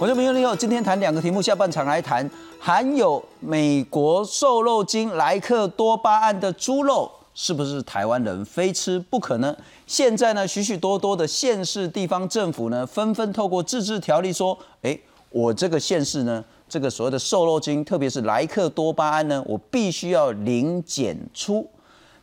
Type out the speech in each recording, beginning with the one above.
我是明友你，今天谈两个题目，下半场来谈含有美国瘦肉精莱克多巴胺的猪肉是不是台湾人非吃不可呢？现在呢，许许多多的县市地方政府呢，纷纷透过自治条例说，哎，我这个县市呢，这个所谓的瘦肉精，特别是莱克多巴胺呢，我必须要零检出。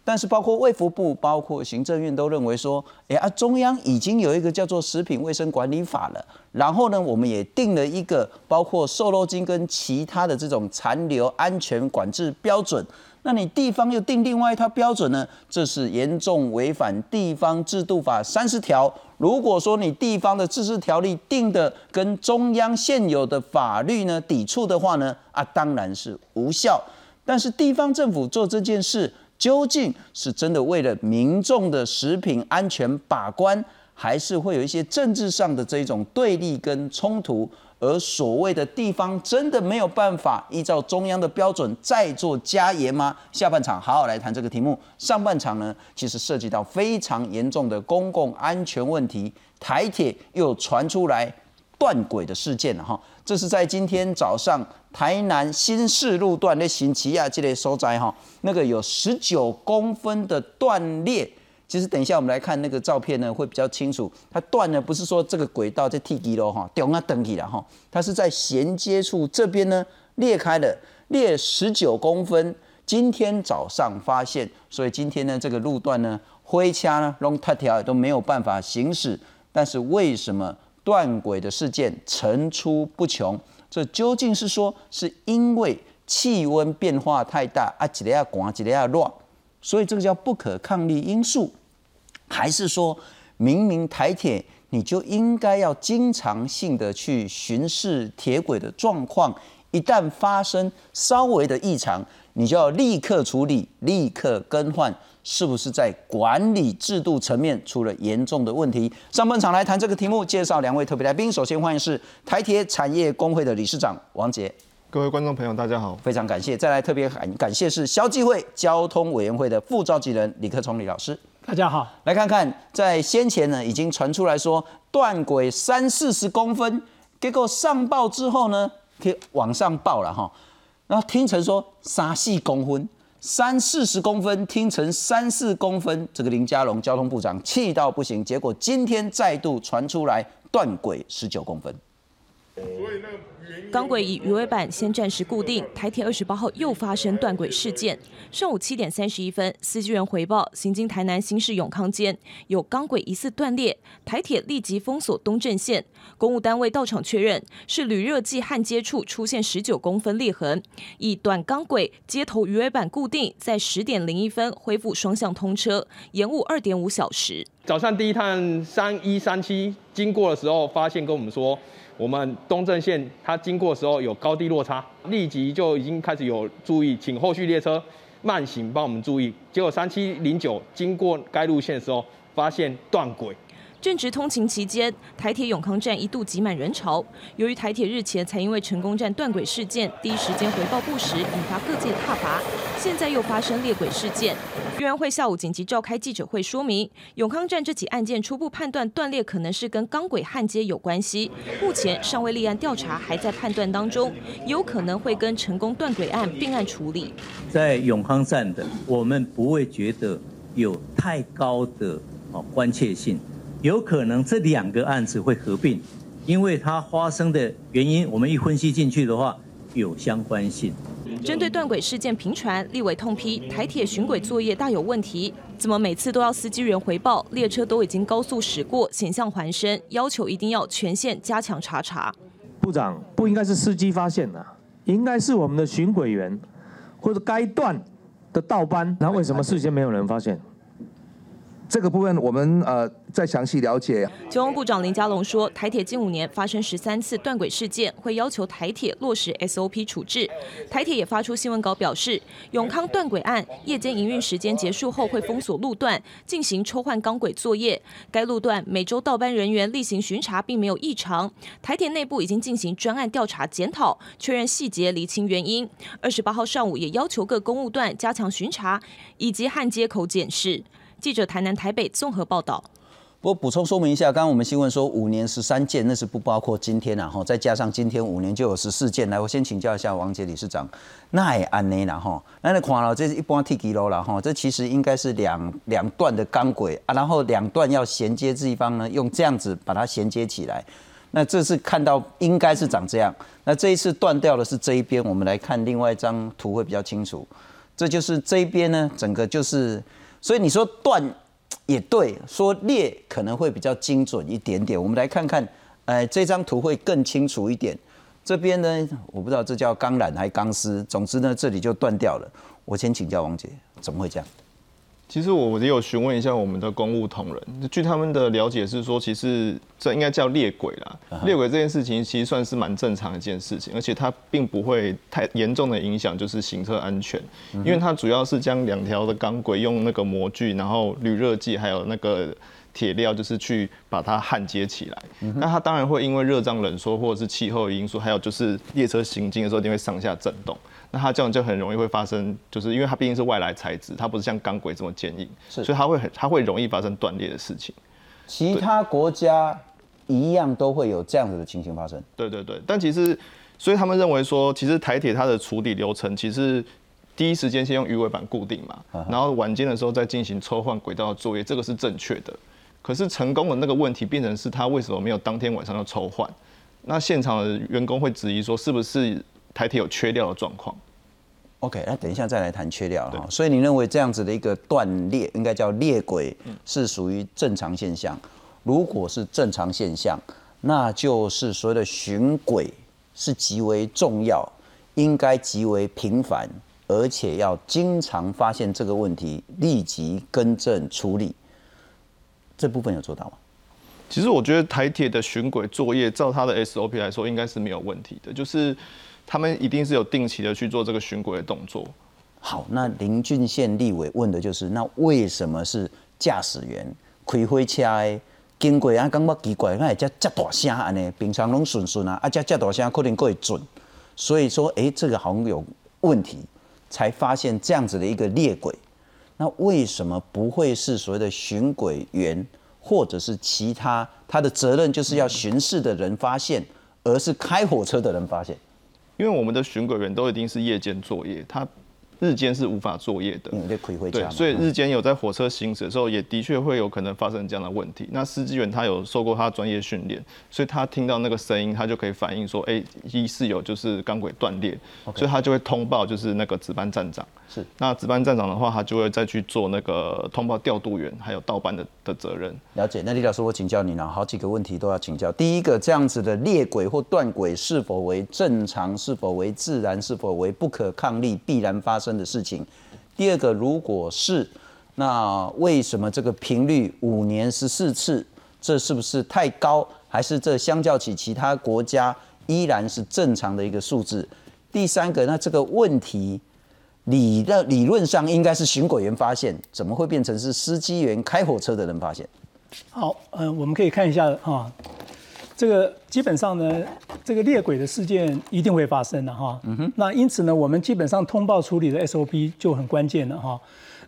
但是包括卫福部、包括行政院都认为说，哎啊，中央已经有一个叫做《食品卫生管理法》了，然后呢，我们也定了一个包括瘦肉精跟其他的这种残留安全管制标准。那你地方又定另外一套标准呢？这是严重违反地方制度法三十条。如果说你地方的自治条例定的跟中央现有的法律呢抵触的话呢，啊，当然是无效。但是地方政府做这件事。究竟是真的为了民众的食品安全把关，还是会有一些政治上的这种对立跟冲突？而所谓的地方真的没有办法依照中央的标准再做加严吗？下半场好好来谈这个题目。上半场呢，其实涉及到非常严重的公共安全问题。台铁又传出来断轨的事件了哈，这是在今天早上。台南新市路段的新奇亚这类所在哈，那个有十九公分的断裂。其实等一下我们来看那个照片呢，会比较清楚。它断呢不是说这个轨道在 T 级楼哈，掉啊登起了哈，它是在衔接处这边呢裂开了，裂十九公分。今天早上发现，所以今天呢这个路段呢灰掐呢龙塔条都没有办法行驶。但是为什么断轨的事件层出不穷？这究竟是说是因为气温变化太大啊，几下寒几下热，所以这个叫不可抗力因素，还是说明明台铁你就应该要经常性的去巡视铁轨的状况，一旦发生稍微的异常，你就要立刻处理，立刻更换。是不是在管理制度层面出了严重的问题？上半场来谈这个题目，介绍两位特别来宾。首先欢迎是台铁产业工会的理事长王杰。各位观众朋友，大家好，非常感谢。再来特别感感谢是消基会交通委员会的副召集人李克崇李老师。大家好，来看看在先前呢已经传出来说断轨三四十公分，结果上报之后呢，可以往上报了哈，然后听成说三四公分。三四十公分听成三四公分，这个林佳龙交通部长气到不行，结果今天再度传出来断轨十九公分。钢轨以鱼尾板先暂时固定，台铁二十八号又发生断轨事件。上午七点三十一分，司机员回报，行经台南新市永康间有钢轨疑似断裂，台铁立即封锁东正线。公务单位到场确认，是铝热剂焊接处出现十九公分裂痕，以短钢轨接头鱼尾板固定，在十点零一分恢复双向通车，延误二点五小时。早上第一趟三一三七经过的时候，发现跟我们说。我们东正线它经过的时候有高低落差，立即就已经开始有注意，请后续列车慢行帮我们注意。结果三七零九经过该路线的时候，发现断轨。正值通勤期间，台铁永康站一度挤满人潮。由于台铁日前才因为成功站断轨事件，第一时间回报不实，引发各界挞伐。现在又发生裂轨事件，委员会下午紧急召开记者会，说明永康站这起案件初步判断断裂可能是跟钢轨焊接有关系，目前尚未立案调查，还在判断当中，有可能会跟成功断轨案并案处理。在永康站的，我们不会觉得有太高的哦关切性。有可能这两个案子会合并，因为它发生的原因，我们一分析进去的话，有相关性。针对断轨事件频传，立委痛批台铁巡轨作业大有问题，怎么每次都要司机员回报？列车都已经高速驶过，险象环生，要求一定要全线加强查查。部长不应该是司机发现的，应该是我们的巡轨员或者该段的倒班，那为什么事先没有人发现？这个部分我们呃再详细了解。交通部长林佳龙说，台铁近五年发生十三次断轨事件，会要求台铁落实 SOP 处置。台铁也发出新闻稿表示，永康断轨案夜间营运时间结束后会封锁路段，进行抽换钢轨作业。该路段每周倒班人员例行巡查并没有异常。台铁内部已经进行专案调查检讨，确认细节，厘清原因。二十八号上午也要求各公务段加强巡查以及焊接口检视。记者台南、台北综合报道。不过补充说明一下，刚刚我们新闻说五年十三件，那是不包括今天然后再加上今天五年就有十四件。来，我先请教一下王杰理事长，那也安内啦，哈，那你看了这是一般 T 几楼了哈，这其实应该是两两段的钢轨啊，然后两段要衔接这一方呢，用这样子把它衔接起来。那这次看到应该是长这样，那这一次断掉的是这一边，我们来看另外一张图会比较清楚。这就是这一边呢，整个就是，所以你说断。也对，说裂可能会比较精准一点点。我们来看看，呃，这张图会更清楚一点。这边呢，我不知道这叫钢缆还是钢丝，总之呢，这里就断掉了。我先请教王姐，怎么会这样？其实我也有询问一下我们的公务同仁，据他们的了解是说，其实这应该叫裂轨啦。裂轨这件事情其实算是蛮正常的一件事情，而且它并不会太严重的影响就是行车安全，因为它主要是将两条的钢轨用那个模具，然后铝热剂还有那个铁料，就是去把它焊接起来。那它当然会因为热胀冷缩或者是气候因素，还有就是列车行进的时候一定会上下震动。那它这样就很容易会发生，就是因为它毕竟是外来材质，它不是像钢轨这么坚硬，所以它会很它会容易发生断裂的事情。其他国家一样都会有这样子的情形发生。对对对，但其实所以他们认为说，其实台铁它的处理流程其实第一时间先用鱼尾板固定嘛，然后晚间的时候再进行抽换轨道的作业，这个是正确的。可是成功的那个问题变成是他为什么没有当天晚上要抽换？那现场的员工会质疑说，是不是？台铁有缺料的状况，OK，那等一下再来谈缺料哈。所以你认为这样子的一个断裂，应该叫裂轨，是属于正常现象。如果是正常现象，那就是所谓的巡轨是极为重要，应该极为频繁，而且要经常发现这个问题，立即更正处理。这部分有做到吗？其实我觉得台铁的巡轨作业，照它的 SOP 来说，应该是没有问题的，就是。他们一定是有定期的去做这个巡轨的动作。好，那林俊宪立委问的就是，那为什么是驾驶员开火车的经过啊？感觉奇怪，那会这大声安尼，平常拢顺顺啊，啊这这大声可能够会准，所以说，哎，这个好像有问题，才发现这样子的一个裂轨。那为什么不会是所谓的巡轨员，或者是其他他的责任就是要巡视的人发现，而是开火车的人发现？因为我们的巡轨员都一定是夜间作业，他。日间是无法作业的嗯，对，所以日间有在火车行驶的时候，也的确会有可能发生这样的问题。那司机员他有受过他专业训练，所以他听到那个声音，他就可以反映说，哎，疑似有就是钢轨断裂，所以他就会通报就是那个值班站长。是，那值班站长的话，他就会再去做那个通报调度员还有倒班的的责任。了解，那李老师，我请教你呢，好几个问题都要请教。第一个，这样子的裂轨或断轨是否为正常？是否为自然？是否为不可抗力必然发生？生的事情。第二个，如果是那为什么这个频率五年十四次，这是不是太高？还是这相较起其他国家依然是正常的一个数字？第三个，那这个问题理的理论上应该是巡轨员发现，怎么会变成是司机员开火车的人发现？好，嗯，我们可以看一下啊。这个基本上呢，这个裂轨的事件一定会发生的哈。嗯哼。那因此呢，我们基本上通报处理的 SOP 就很关键了哈。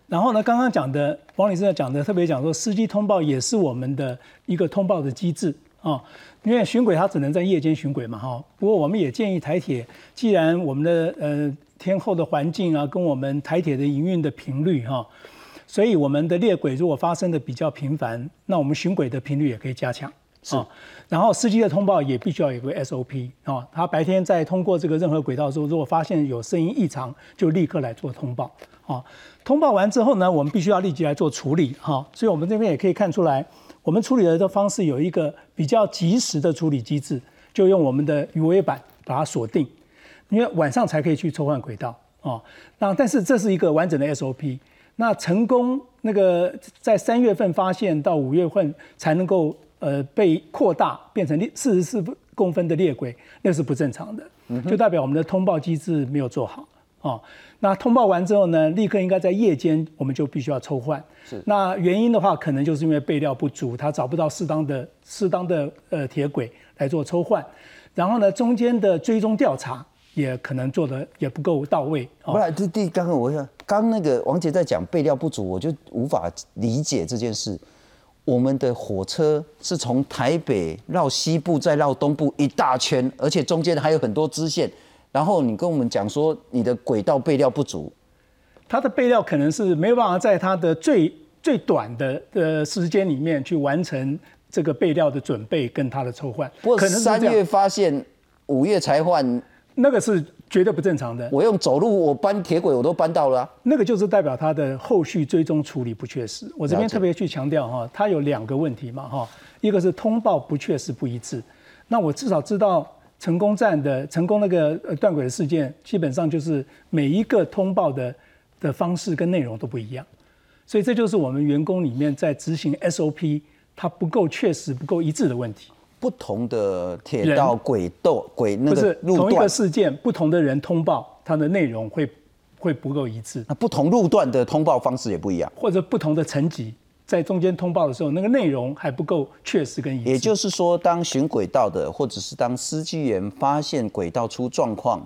然后呢，刚刚讲的王女士在讲的特别讲说，司机通报也是我们的一个通报的机制啊。因为巡轨它只能在夜间巡轨嘛哈。不过我们也建议台铁，既然我们的呃天候的环境啊，跟我们台铁的营运的频率哈，所以我们的裂轨如果发生的比较频繁，那我们巡轨的频率也可以加强。是。然后司机的通报也必须要有个 SOP 啊，他白天在通过这个任何轨道的时候，如果发现有声音异常，就立刻来做通报啊。通报完之后呢，我们必须要立即来做处理哈。所以我们这边也可以看出来，我们处理的方式有一个比较及时的处理机制，就用我们的鱼尾板把它锁定，因为晚上才可以去抽换轨道啊。那但是这是一个完整的 SOP，那成功那个在三月份发现到五月份才能够。呃，被扩大变成四十四公分的裂轨，那是不正常的，就代表我们的通报机制没有做好哦。那通报完之后呢，立刻应该在夜间，我们就必须要抽换。是，那原因的话，可能就是因为备料不足，他找不到适当的、适当的呃铁轨来做抽换。然后呢，中间的追踪调查也可能做的也不够到位。不是，这第刚刚我想，刚那个王杰在讲备料不足，我就无法理解这件事。我们的火车是从台北绕西部再绕东部一大圈，而且中间还有很多支线。然后你跟我们讲说你的轨道备料不足，它的备料可能是没有办法在它的最最短的呃时间里面去完成这个备料的准备跟它的抽换。不过三月发现，五月才换，那个是绝对不正常的。我用走路我搬铁轨我都搬到了啊、那个就是代表他的后续追踪处理不确实。我这边特别去强调哈，它有两个问题嘛哈，一个是通报不确实不一致。那我至少知道成功站的成功那个呃断轨的事件，基本上就是每一个通报的的方式跟内容都不一样，所以这就是我们员工里面在执行 SOP 它不够确实、不够一致的问题。不同的铁道轨道轨那个路段同一个，事件，不同的人通报，它的内容会会不够一致。那不同路段的通报方式也不一样。或者不同的层级，在中间通报的时候，那个内容还不够确实跟一致。也就是说，当巡轨道的，或者是当司机员发现轨道出状况，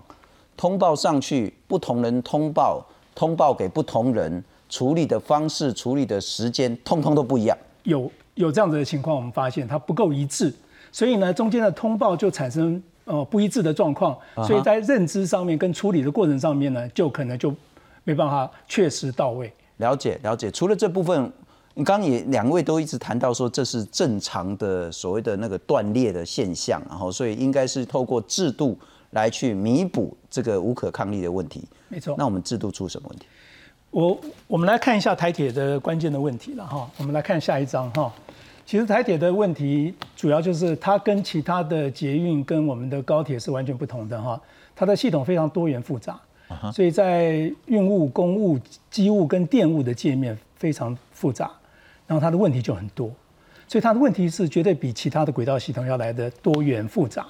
通报上去，不同人通报，通报给不同人，处理的方式、处理的时间，通通都不一样。有有这样子的情况，我们发现它不够一致，所以呢，中间的通报就产生呃不一致的状况，啊所以在认知上面跟处理的过程上面呢，就可能就没办法确实到位。了解了解。除了这部分，你刚刚也两位都一直谈到说这是正常的所谓的那个断裂的现象，然后所以应该是透过制度来去弥补这个无可抗力的问题。没错。那我们制度出什么问题？我我们来看一下台铁的关键的问题了哈。我们来看下一章哈。其实台铁的问题主要就是它跟其他的捷运跟我们的高铁是完全不同的哈。它的系统非常多元复杂，所以在运务、公务、机务跟电务的界面非常复杂，然后它的问题就很多，所以它的问题是绝对比其他的轨道系统要来的多元复杂。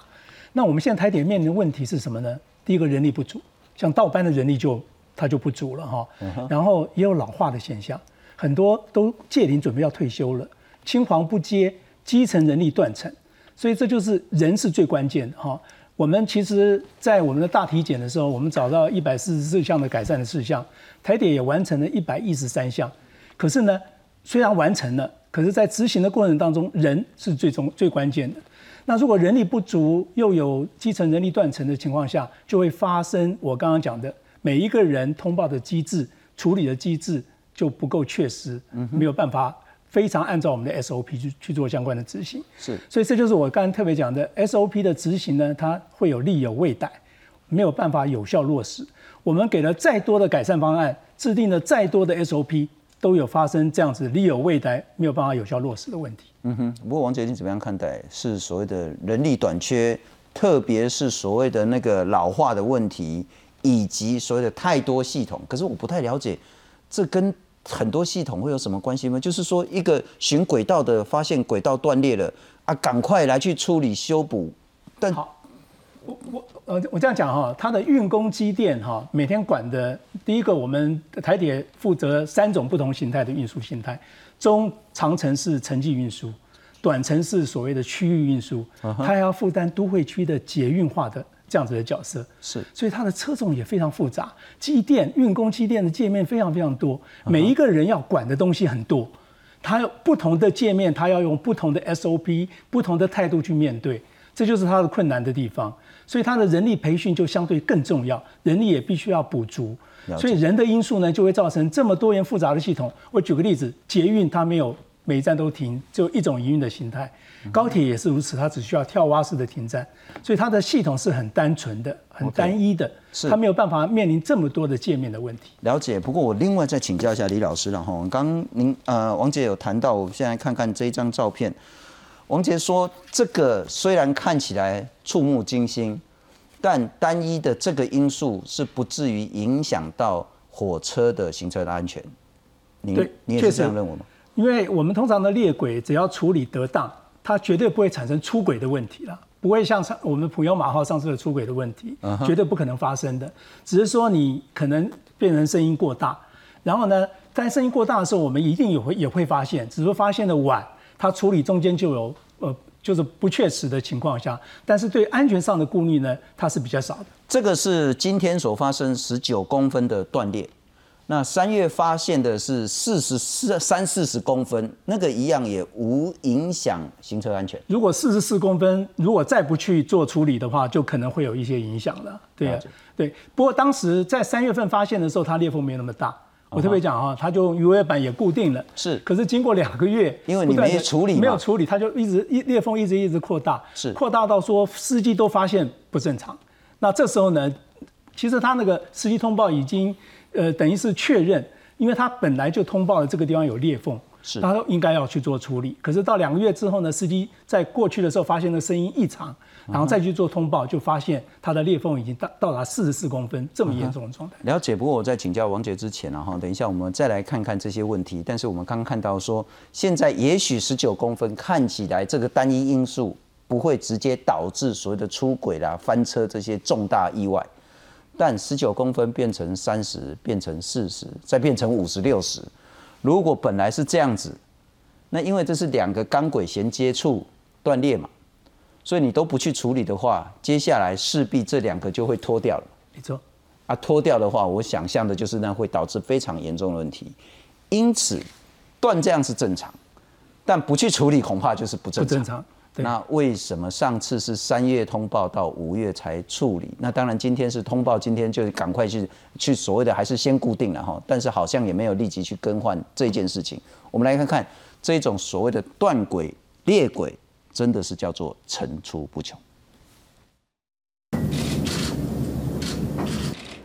那我们现在台铁面临的问题是什么呢？第一个人力不足，像倒班的人力就它就不足了哈。然后也有老化的现象，很多都届龄准备要退休了，青黄不接，基层人力断层，所以这就是人是最关键的哈。我们其实，在我们的大体检的时候，我们找到一百四十四项的改善的事项，台铁也完成了一百一十三项。可是呢，虽然完成了，可是在执行的过程当中，人是最终最关键的。那如果人力不足，又有基层人力断层的情况下，就会发生我刚刚讲的，每一个人通报的机制、处理的机制就不够确实，没有办法非常按照我们的 SOP 去去做相关的执行。是，所以这就是我刚刚特别讲的 SOP 的执行呢，它会有利有未逮，没有办法有效落实。我们给了再多的改善方案，制定了再多的 SOP，都有发生这样子利有未逮，没有办法有效落实的问题。嗯哼，不过王杰，你怎么样看待是所谓的人力短缺，特别是所谓的那个老化的问题，以及所谓的太多系统？可是我不太了解，这跟很多系统会有什么关系吗？就是说，一个巡轨道的发现轨道断裂了啊，赶快来去处理修补，但好，我我呃，我这样讲哈，它的运工机电哈，每天管的第一个，我们台铁负责三种不同形态的运输形态，中长程是城际运输，短程是所谓的区域运输，它还要负担都会区的捷运化的这样子的角色。是。所以它的车种也非常复杂，机电运工机电的界面非常非常多，每一个人要管的东西很多，它有不同的界面，它要用不同的 SOP、不同的态度去面对，这就是它的困难的地方。所以它的人力培训就相对更重要，人力也必须要补足。所以人的因素呢，就会造成这么多元复杂的系统。我举个例子，捷运它没有每一站都停，就一种营运的形态。高铁也是如此，它只需要跳蛙式的停站，所以它的系统是很单纯的、很单一的，是它没有办法面临这么多的界面的问题。了解。不过我另外再请教一下李老师了哈。刚刚您呃王杰有谈到，我们现在看看这一张照片，王杰说这个虽然看起来触目惊心，但单一的这个因素是不至于影响到火车的行车的安全。您对你也是这样认为吗？因为我们通常的列轨只要处理得当，它绝对不会产生出轨的问题了，不会像上我们普悠马号上次的出轨的问题绝对不可能发生的。只是说你可能变成声音过大，然后呢，在声音过大的时候，我们一定也会也会发现，只是发现的晚，它处理中间就有呃就是不确实的情况下，但是对安全上的顾虑呢，它是比较少的。这个是今天所发生十九公分的断裂。那三月发现的是四十四三四十公分，那个一样也无影响行车安全。如果四十四公分，如果再不去做处理的话，就可能会有一些影响了。对啊，对。不过当时在三月份发现的时候，它裂缝没有那么大。我特别讲哈，它就鱼尾板也固定了。是。可是经过两个月，因为你没处理，没有处理，它就一直一裂缝一直一直扩大。是。扩大到说司机都发现不正常。那这时候呢，其实他那个司机通报已经。呃，等于是确认，因为他本来就通报了这个地方有裂缝，是，他应该要去做处理。可是到两个月之后呢，司机在过去的时候发现了声音异常，然后再去做通报，就发现他的裂缝已经到到达四十四公分这么严重的状态。了解。不过我在请教王杰之前呢，哈，等一下我们再来看看这些问题。但是我们刚刚看到说，现在也许十九公分看起来这个单一因素不会直接导致所谓的出轨啦、翻车这些重大意外。但十九公分变成三十，变成四十，再变成五十六十。如果本来是这样子，那因为这是两个钢轨衔接处断裂嘛，所以你都不去处理的话，接下来势必这两个就会脱掉了。没错。啊，脱掉的话，我想象的就是那会导致非常严重的问题。因此，断这样是正常，但不去处理恐怕就是不正常。那为什么上次是三月通报到五月才处理？那当然今天是通报，今天就赶快去去所谓的还是先固定了哈，但是好像也没有立即去更换这件事情。我们来看看这种所谓的断轨裂轨，真的是叫做层出不穷。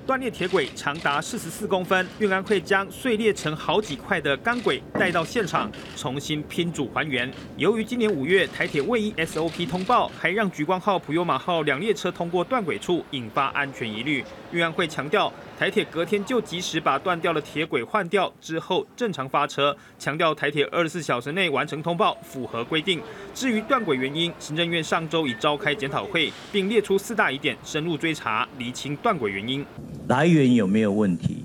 断裂铁轨长达四十四公分，运安会将碎裂成好几块的钢轨带到现场，重新拼组还原。由于今年五月台铁未依 SOP 通报，还让莒光号、普悠马号两列车通过断轨处，引发安全疑虑。运安会强调。台铁隔天就及时把断掉的铁轨换掉，之后正常发车。强调台铁二十四小时内完成通报，符合规定。至于断轨原因，行政院上周已召开检讨会，并列出四大疑点，深入追查，厘清断轨原因。来源有没有问题？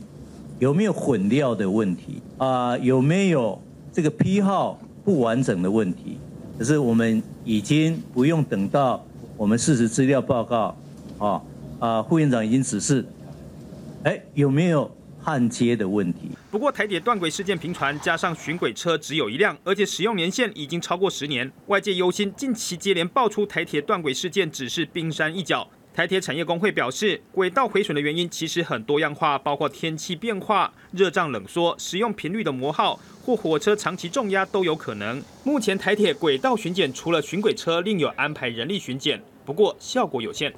有没有混料的问题？啊，有没有这个批号不完整的问题？可是我们已经不用等到我们事实资料报告，啊啊，副院长已经指示。哎，有没有焊接的问题？不过台铁断轨事件频传，加上巡轨车只有一辆，而且使用年限已经超过十年，外界忧心近期接连爆出台铁断轨事件只是冰山一角。台铁产业工会表示，轨道毁损的原因其实很多样化，包括天气变化、热胀冷缩、使用频率的磨耗或火车长期重压都有可能。目前台铁轨道巡检除了巡轨车，另有安排人力巡检，不过效果有限。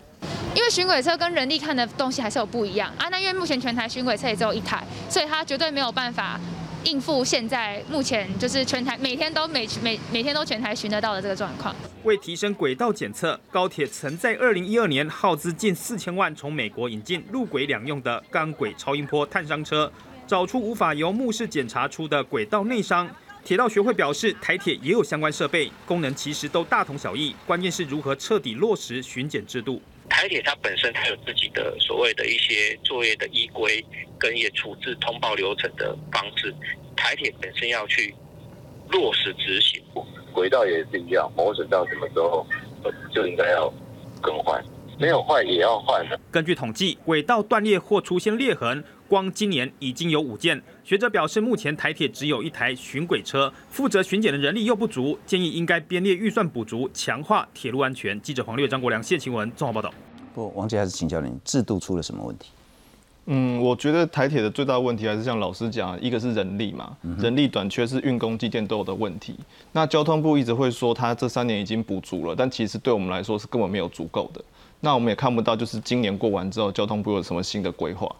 因为巡轨车跟人力看的东西还是有不一样啊。那因为目前全台巡轨车也只有一台，所以它绝对没有办法应付现在目前就是全台每天都每每每天都全台巡得到的这个状况。为提升轨道检测，高铁曾在二零一二年耗资近四千万从美国引进路轨两用的钢轨超音波探伤车，找出无法由目视检查出的轨道内伤。铁道学会表示，台铁也有相关设备，功能其实都大同小异，关键是如何彻底落实巡检制度。台铁它本身它有自己的所谓的一些作业的依规跟一些处置通报流程的方式，台铁本身要去落实执行。轨道也是一样，磨损到什么时候就应该要更换，没有坏也要换的。根据统计，轨道断裂或出现裂痕，光今年已经有五件。学者表示，目前台铁只有一台巡轨车，负责巡检的人力又不足，建议应该编列预算补足，强化铁路安全。记者黄略、张国良、谢晴文综合报道。不，王杰还是请教您，制度出了什么问题？嗯，我觉得台铁的最大问题还是像老师讲，一个是人力嘛，人力短缺是运工机电都有的问题。那交通部一直会说他这三年已经补足了，但其实对我们来说是根本没有足够的。那我们也看不到，就是今年过完之后，交通部有什么新的规划。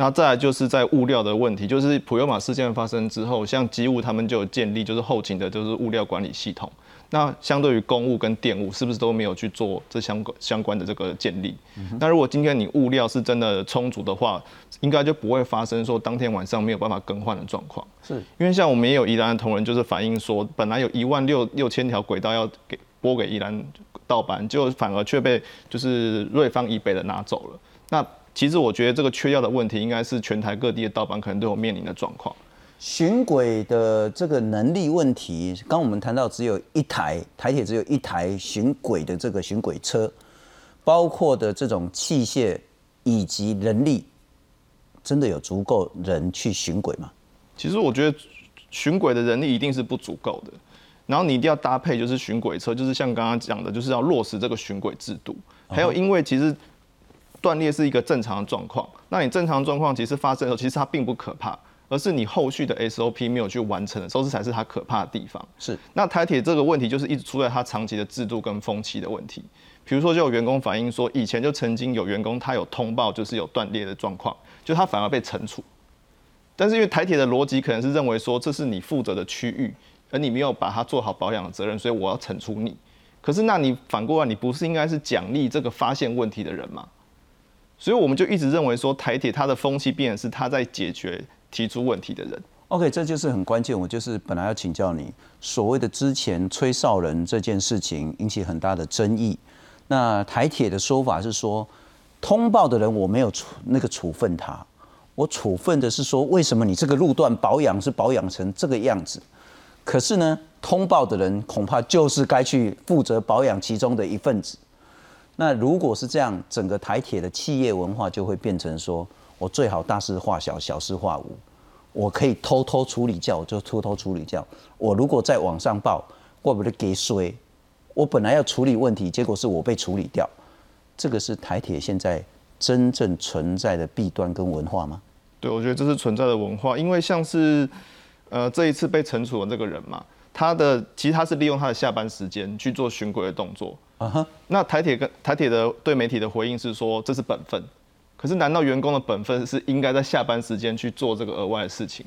那再来就是在物料的问题，就是普悠玛事件发生之后，像机务他们就有建立，就是后勤的，就是物料管理系统。那相对于公务跟电务，是不是都没有去做这相关相关的这个建立？那如果今天你物料是真的充足的话，应该就不会发生说当天晚上没有办法更换的状况。是因为像我们也有宜兰的同仁，就是反映说，本来有一万六六千条轨道要给拨给宜兰盗班，就反而却被就是瑞芳以北的拿走了。那其实我觉得这个缺药的问题，应该是全台各地的盗版可能都有面临的状况。巡轨的这个能力问题，刚我们谈到只有一台台铁只有一台巡轨的这个巡轨车，包括的这种器械以及人力，真的有足够人去巡轨吗？其实我觉得巡轨的人力一定是不足够的，然后你一定要搭配就是巡轨车，就是像刚刚讲的，就是要落实这个巡轨制度。还有，因为其实断裂是一个正常的状况，那你正常状况其实发生的时候，其实它并不可怕，而是你后续的 SOP 没有去完成的时候，这才是它可怕的地方。是。那台铁这个问题就是一直出在它长期的制度跟风气的问题。比如说，就有员工反映说，以前就曾经有员工他有通报，就是有断裂的状况，就他反而被惩处。但是因为台铁的逻辑可能是认为说，这是你负责的区域，而你没有把它做好保养的责任，所以我要惩处你。可是那你反过来，你不是应该是奖励这个发现问题的人吗？所以我们就一直认为说，台铁它的风气变是他在解决提出问题的人。OK，这就是很关键。我就是本来要请教你，所谓的之前吹哨人这件事情引起很大的争议。那台铁的说法是说，通报的人我没有处那个处分他，我处分的是说，为什么你这个路段保养是保养成这个样子？可是呢，通报的人恐怕就是该去负责保养其中的一份子。那如果是这样，整个台铁的企业文化就会变成说，我最好大事化小，小事化无，我可以偷偷处理掉，就偷偷处理掉。我如果在网上报，怪不得给衰。我本来要处理问题，结果是我被处理掉，这个是台铁现在真正存在的弊端跟文化吗？对，我觉得这是存在的文化，因为像是呃这一次被惩处的这个人嘛，他的其实他是利用他的下班时间去做巡轨的动作啊哈。那台铁跟台铁的对媒体的回应是说这是本分，可是难道员工的本分是应该在下班时间去做这个额外的事情吗？